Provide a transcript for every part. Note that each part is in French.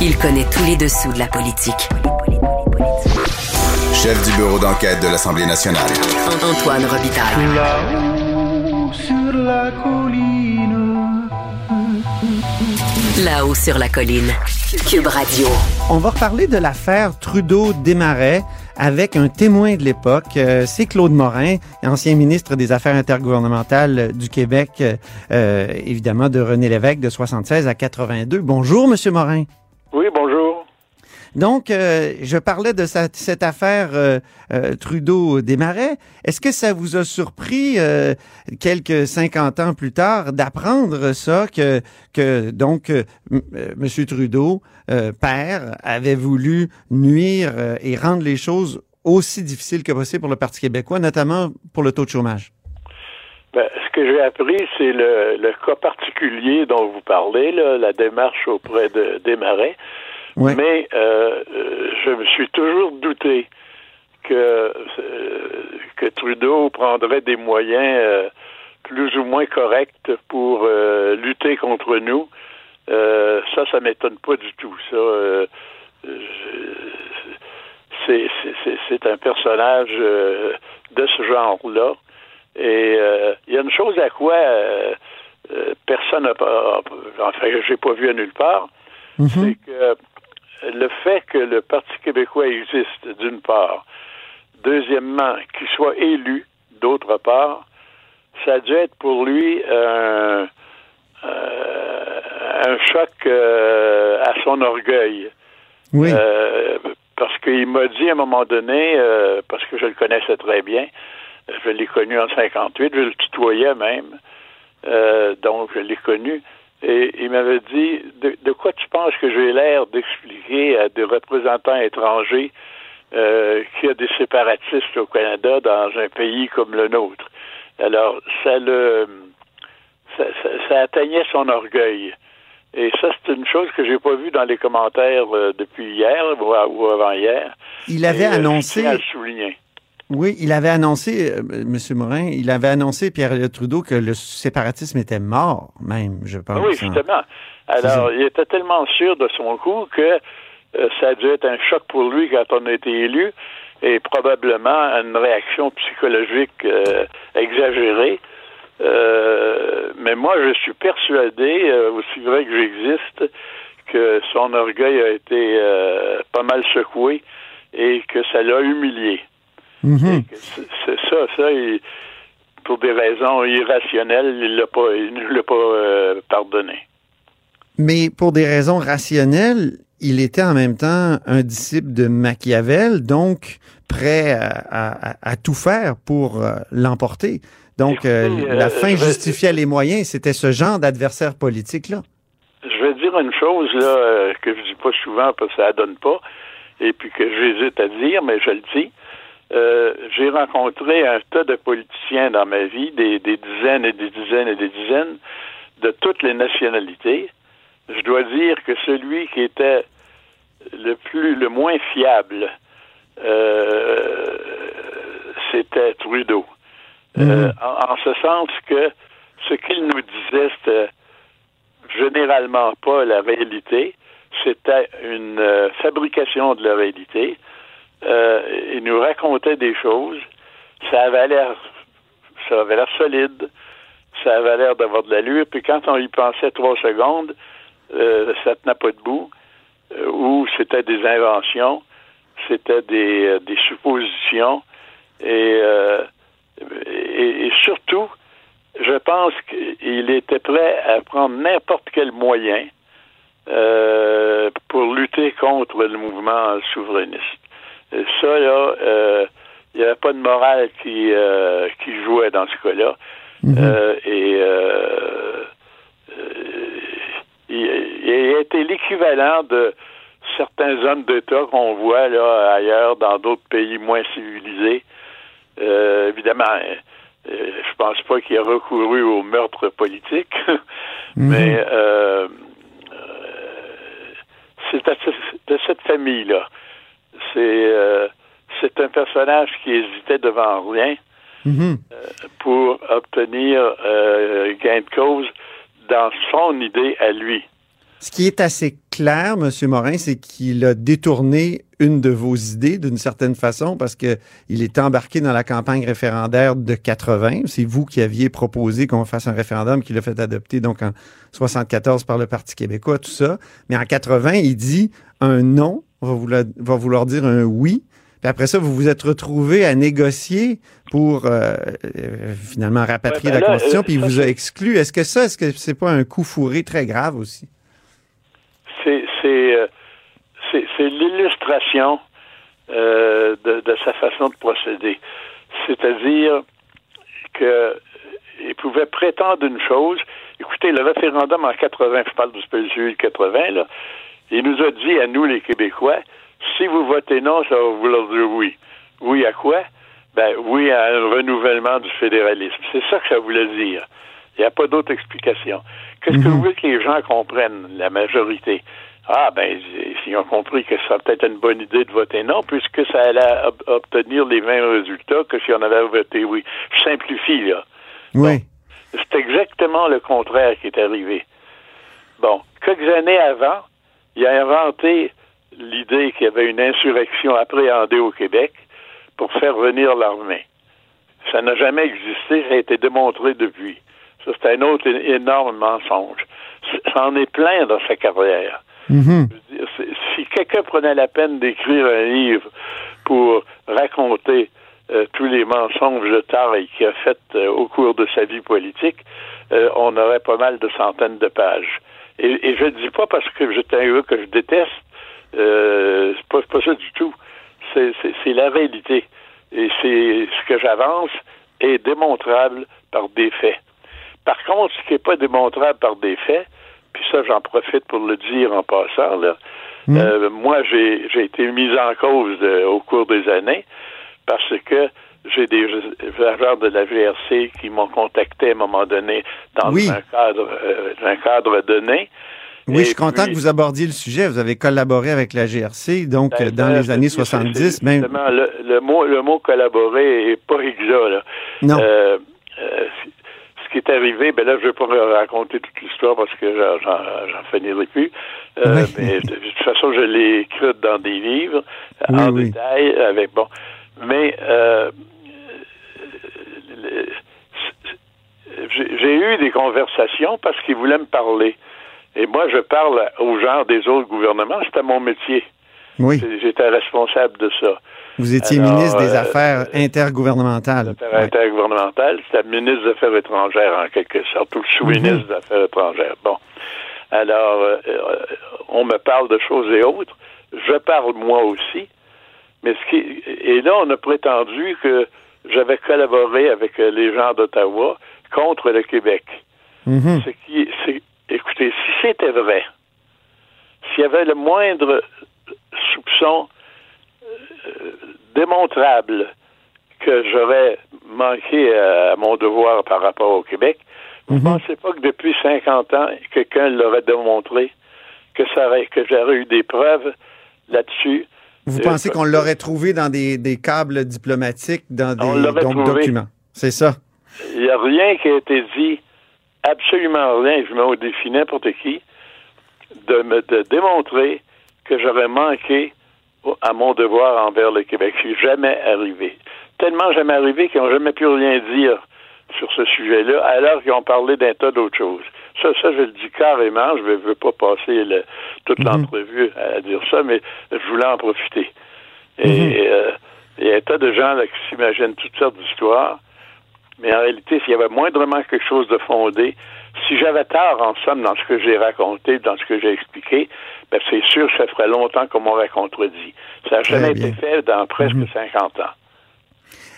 Il connaît tous les dessous de la politique. Chef du bureau d'enquête de l'Assemblée nationale. Antoine Robitaille. Là-haut sur la colline. Là-haut sur la colline. Cube Radio. On va reparler de l'affaire Trudeau-Desmarais avec un témoin de l'époque. Euh, c'est Claude Morin, ancien ministre des Affaires intergouvernementales du Québec, euh, évidemment de René Lévesque de 76 à 82. Bonjour, Monsieur Morin. Oui, bonjour. Donc, euh, je parlais de cette affaire euh, euh, Trudeau-Desmarais. Est-ce que ça vous a surpris, euh, quelques 50 ans plus tard, d'apprendre ça, que, que donc, euh, m-. Trudeau, père, avait voulu nuire et rendre les choses aussi difficiles que possible pour le Parti québécois, notamment pour le taux de chômage? Ben, ce que j'ai appris, c'est le, le cas particulier dont vous parlez, là, la démarche auprès de Desmarais. Ouais. Mais euh, euh, je me suis toujours douté que, euh, que Trudeau prendrait des moyens euh, plus ou moins corrects pour euh, lutter contre nous. Euh, ça, ça m'étonne pas du tout. Ça, euh, c'est, c'est, c'est, c'est un personnage euh, de ce genre-là. Et euh, il y a une chose à quoi euh, euh, personne n'a pas, enfin, j'ai pas vu à nulle part, c'est que le fait que le Parti québécois existe, d'une part, deuxièmement, qu'il soit élu, d'autre part, ça a dû être pour lui un, un choc à son orgueil. Oui. Parce qu'il m'a dit à un moment donné, euh, parce que je le connaissais très bien, je l'ai connu en 58, je le tutoyais même, euh, donc je l'ai connu, et il m'avait dit, de, de quoi tu penses que j'ai l'air d'expliquer à des représentants étrangers euh, qu'il y a des séparatistes au Canada dans un pays comme le nôtre? Alors, ça le... ça, ça, ça atteignait son orgueil. Et ça, c'est une chose que j'ai pas vue dans les commentaires euh, depuis hier ou, ou avant-hier. Il avait Et, euh, annoncé... Je tiens à le souligner. Oui, il avait annoncé, euh, M. Morin, il avait annoncé, Pierre Trudeau, que le séparatisme était mort, même, je pense. Oui, hein. justement. Alors, il était tellement sûr de son coup que euh, ça a dû être un choc pour lui quand on a été élu et probablement une réaction psychologique euh, exagérée. Euh, mais moi, je suis persuadé, aussi vrai que j'existe, que son orgueil a été pas mal secoué et que ça l'a humilié. Mhm. C'est ça, ça, il- pour des raisons irrationnelles, il l'a pas, il ne l'a pas euh, pardonné. Mais pour des raisons rationnelles, il était en même temps un disciple de Machiavel, donc prêt à, à- à tout faire pour euh, l'emporter. Donc, euh, la fin justifiait les moyens. C'était ce genre d'adversaire politique-là. Je vais dire une chose là que je dis pas souvent parce que ça donne pas, et puis que j'hésite à dire, mais je le dis. Euh, j'ai rencontré un tas de politiciens dans ma vie, des, des dizaines et des dizaines et des dizaines, de toutes les nationalités. Je dois dire que celui qui était le plus, le moins fiable, euh, c'était Trudeau. Euh, en, en ce sens que ce qu'il nous disait, c'était généralement pas la réalité. C'était une fabrication de la réalité. Euh, il nous racontait des choses. Ça avait l'air, ça avait l'air solide. Ça avait l'air d'avoir de l'allure. Puis quand on y pensait trois secondes, euh, ça tenait pas debout. Euh, ou c'était des inventions, c'était des, des suppositions. Et, surtout, je pense qu'il était prêt à prendre n'importe quel moyen pour lutter contre le mouvement souverainiste. Et ça, là, euh, il n'y avait pas de morale qui, euh, qui jouait dans ce cas-là. Euh, et euh, euh, il, a été l'équivalent de certains hommes d'État qu'on voit là ailleurs dans d'autres pays moins civilisés. Euh, évidemment, euh, je pense pas qu'il ait recouru au meurtre politique, mais euh, c'est de cette famille-là. C'est euh, c'est un personnage qui hésitait devant rien Mhm. pour obtenir euh, gain de cause dans son idée à lui. Ce qui est assez clair, M. Morin, c'est qu'il a détourné une de vos idées d'une certaine façon parce que il est embarqué dans la campagne référendaire de 80. C'est vous qui aviez proposé qu'on fasse un référendum qui l'a fait adopter donc en 74 par le Parti québécois, tout ça. Mais en 80, il dit un non va vouloir, va vouloir dire un oui. Puis après ça, vous vous êtes retrouvé à négocier pour euh, euh, finalement rapatrier Ouais, ben la là, Constitution, euh, puis il vous a exclu. Est-ce que ça, est-ce que c'est pas un coup fourré très grave aussi? c'est c'est euh, l'illustration euh, de, de sa façon de procéder. C'est-à-dire que il pouvait prétendre une chose. Écoutez, le référendum en 80, je parle du de 80, là, il nous a dit à nous, les Québécois, si vous votez non, ça va vouloir dire oui. Oui à quoi? Ben oui à un renouvellement du fédéralisme. C'est ça que ça voulait dire. Il n'y a pas d'autre explication. Qu'est-ce que vous voulez que les gens comprennent, la majorité? Ah, ben, s'ils ont compris que ça serait peut-être une bonne idée de voter non, puisque ça allait ob- obtenir les mêmes résultats que si on avait voté oui. Je simplifie, là. Oui. C'est exactement le contraire qui est arrivé. Bon, quelques années avant, il a inventé l'idée qu'il y avait une insurrection appréhendée au Québec pour faire venir l'armée. Ça n'a jamais existé, ça a été démontré depuis. Ça, c'est un autre énorme mensonge. Ça en est plein dans sa carrière. Mhm. C'est- Si quelqu'un prenait la peine d'écrire un livre pour raconter euh, tous les mensonges de taille qu'il a fait euh, au cours de sa vie politique, euh, on aurait pas mal de centaines de pages. Et, et je ne dis pas parce que j'étais un gars que je déteste, euh, c'est pas, pas ça du tout. C'est, c'est, c'est la réalité. Et c'est ce que j'avance est démontrable par des faits. Par contre, ce qui n'est pas démontrable par des faits, puis ça, j'en profite pour le dire en passant, là, euh, moi, j'ai, j'ai été mis en cause euh, au cours des années parce que j'ai des agents de la GRC qui m'ont contacté à un moment donné dans Oui. un cadre euh, un cadre donné. Oui, Et je suis content que vous abordiez le sujet. Vous avez collaboré avec la GRC, donc euh, dans les années c'est- 70, c'est- même. le, le mot, le mot collaborer est pas exact, là. Non. Euh, euh, ce qui est arrivé, ben là, je vais pas raconter toute l'histoire parce que j'en- finirai plus. Euh, Oui. Mais de toute façon, je l'ai écrite dans des livres Oui, en oui. détail avec bon. Mais euh, le- j'ai eu des conversations parce qu'ils voulaient me parler. Et moi, je parle aux gens des autres gouvernements. C'était mon métier. Oui. J'étais responsable de ça. Vous étiez Alors, ministre des euh, Affaires intergouvernementales. Affaires Ouais. intergouvernementales, c'était ministre des Affaires étrangères, en quelque sorte, ou sous-ministre des Affaires étrangères. Bon. Alors, euh, euh, on me parle de choses et autres. Je parle moi aussi. Mais ce qui et là, on a prétendu que j'avais collaboré avec euh, les gens d'Ottawa contre le Québec. Mhm. Ce qui, écoutez, si c'était vrai, s'il y avait le moindre soupçon euh, démontrable que j'aurais manqué à, mon devoir par rapport au Québec, vous ne pensez pas que depuis 50 ans, quelqu'un l'aurait démontré, que ça aurait, que j'aurais eu des preuves là-dessus? Vous Euh, pensez qu'on l'aurait trouvé dans des, des câbles diplomatiques, dans des l'aurait donc, trouvé. documents? C'est ça. Il n'y a rien qui a été dit, absolument rien, je mets au défi n'importe qui, de me de démontrer que j'aurais manqué à mon devoir envers le Québec. C'est jamais arrivé. Tellement jamais arrivé qu'ils n'ont jamais pu rien dire sur ce sujet-là, alors qu'ils ont parlé d'un tas d'autres choses. Ça, ça, je le dis carrément, je ne veux pas passer le- toute l'entrevue à dire ça, mais je voulais en profiter. Et euh, il y a un tas de gens là, qui s'imaginent toutes sortes d'histoires. Mais en réalité, s'il y avait moindrement quelque chose de fondé, si j'avais tort, en somme, dans ce que j'ai raconté, dans ce que j'ai expliqué, ben c'est sûr que ça ferait longtemps qu'on m'aurait contredit. Ça n'a jamais bien. été fait dans presque 50 ans.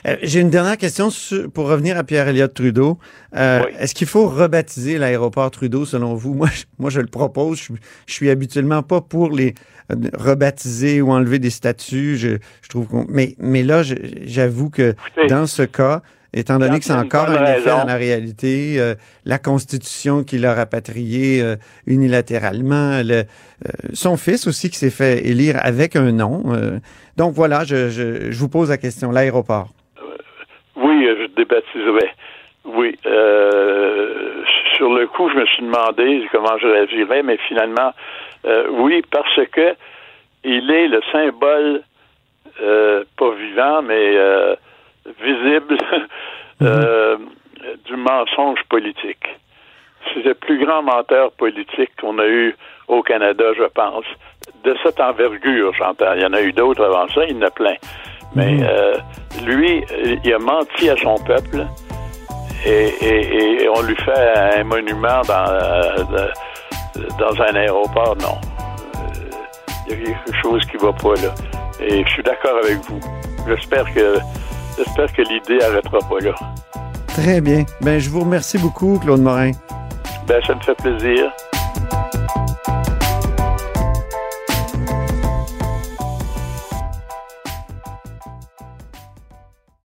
Euh, J'ai une dernière question sur- pour revenir à Pierre Elliott Trudeau. Euh, Oui. Est-ce qu'il faut rebaptiser l'aéroport Trudeau selon vous? Moi, je, moi, je le propose. Je, je suis habituellement pas pour les euh, rebaptiser ou enlever des statuts. Je, je trouve qu'on- mais, mais là, j'avoue que Écoutez, dans ce cas, étant donné que c'est encore un effet dans la réalité, euh, la Constitution qui l'a rapatrié euh, unilatéralement, le, euh, son fils aussi qui s'est fait élire avec un nom. euh, donc voilà, je, je, je vous pose la question. L'aéroport. Oui, euh, je débaptiserai. Oui. Euh, sur le coup, je me suis demandé comment je réagirais, mais finalement, euh, oui, parce que il est le symbole, euh, pas vivant, mais euh, visible du mensonge politique. C'est le plus grand menteur politique qu'on a eu au Canada, je pense. De cette envergure, j'entends. Il y en a eu d'autres avant ça, il y en a plein. Mais lui, il a menti à son peuple et, on lui fait un monument dans, dans un aéroport, non. Il y a quelque chose qui va pas là. Et je suis d'accord avec vous. J'espère que j'espère que l'idée arrêtera pas là. Très bien. Ben, je vous remercie beaucoup, Claude Morin. Ben, ça me fait plaisir.